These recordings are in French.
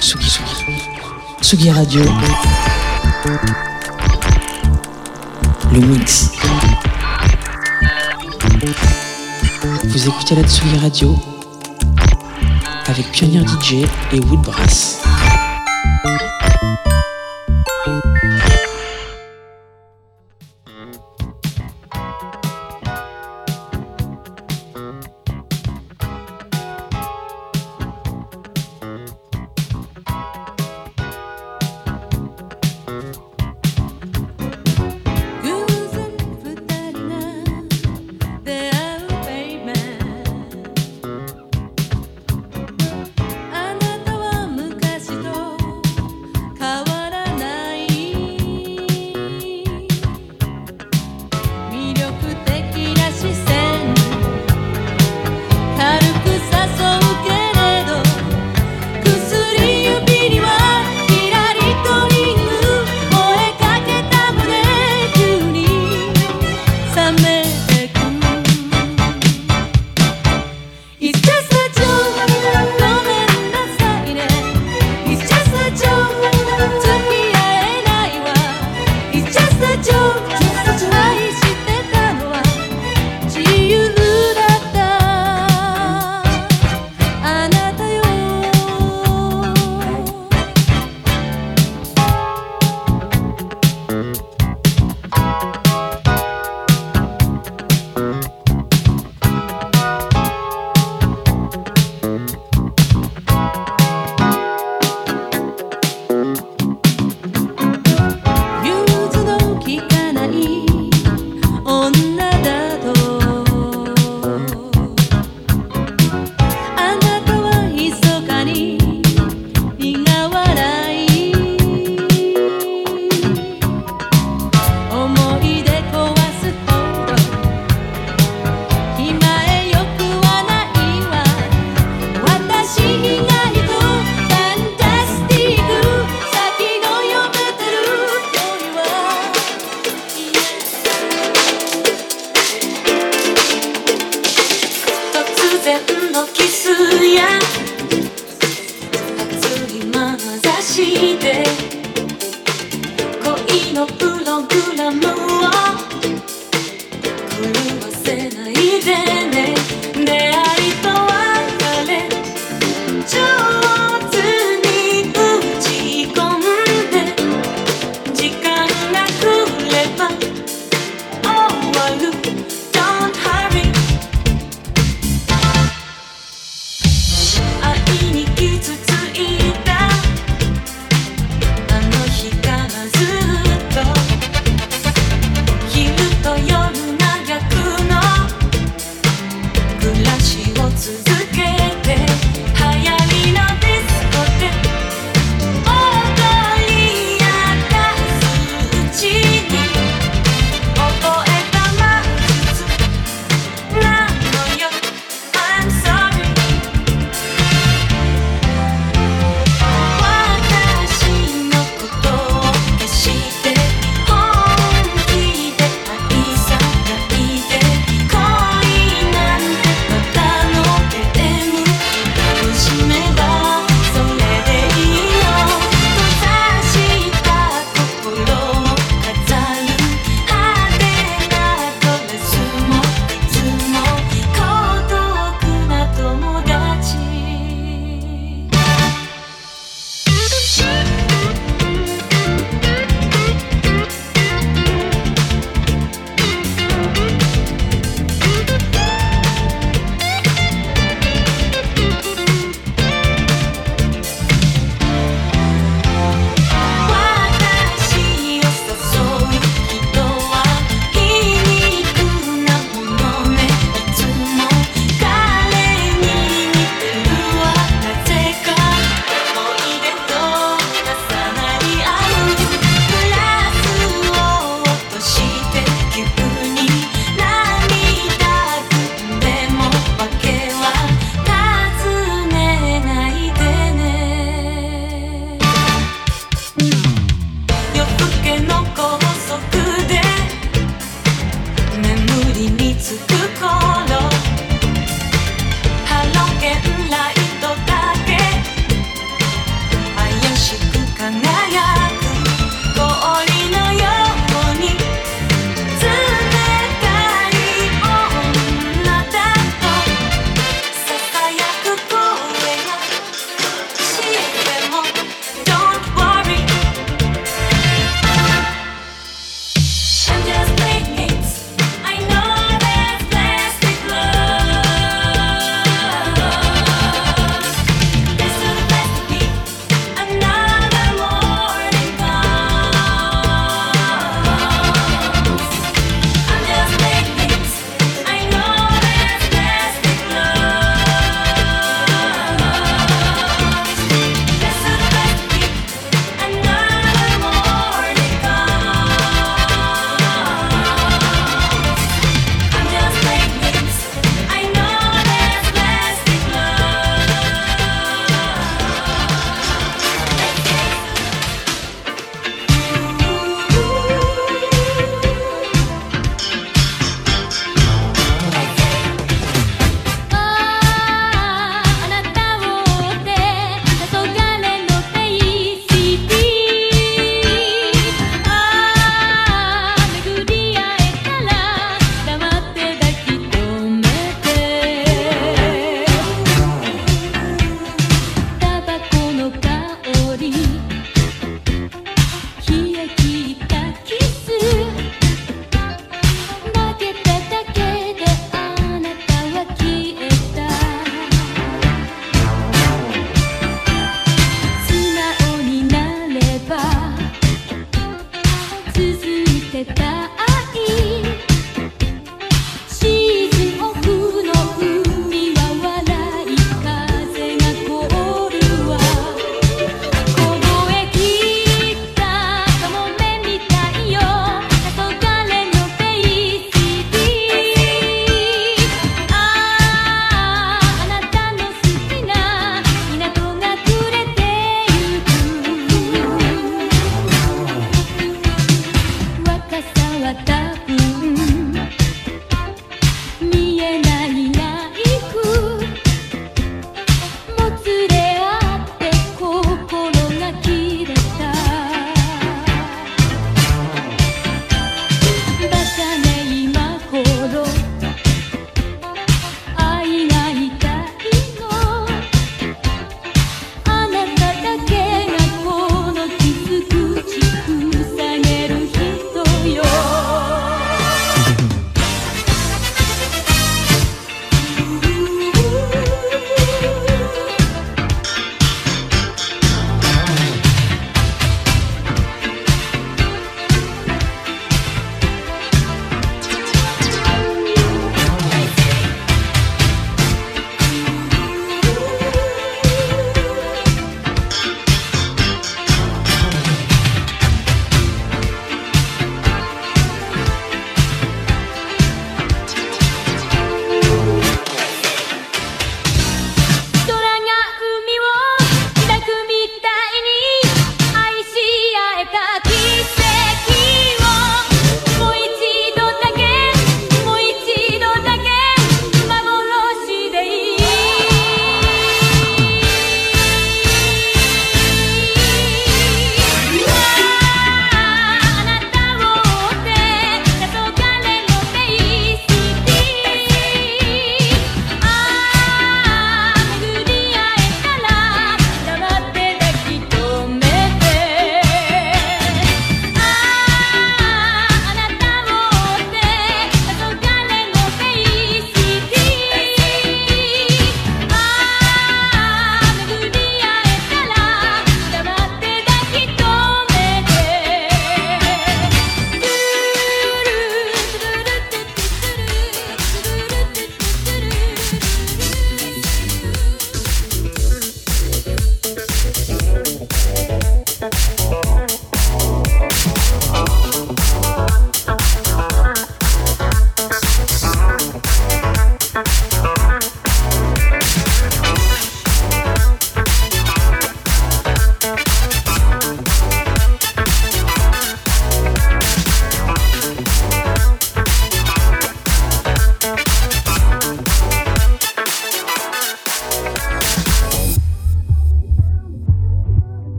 Tsugi, Tsugi, Tsugi Radio. Le mix. Vous écoutez la Tsugi Radio avec Pionnier DJ et Woodbrass.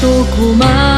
诉苦吗